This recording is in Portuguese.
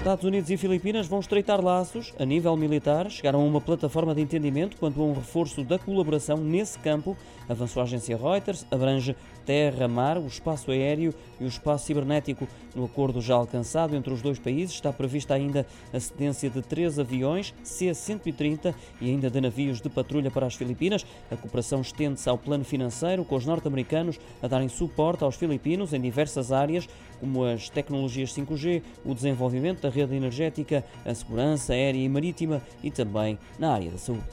Estados Unidos e Filipinas vão estreitar laços a nível militar, chegaram a uma plataforma de entendimento quanto a um reforço da colaboração nesse campo. Avançou a agência Reuters, abrange terra, mar, o espaço aéreo e o espaço cibernético. No acordo já alcançado entre os dois países está prevista ainda a cedência de três aviões C-130 e ainda de navios de patrulha para as Filipinas. A cooperação estende-se ao plano financeiro, com os norte-americanos a darem suporte aos filipinos em diversas áreas, como as tecnologias 5G, o desenvolvimento da rede energética, a segurança aérea e marítima e também na área da saúde.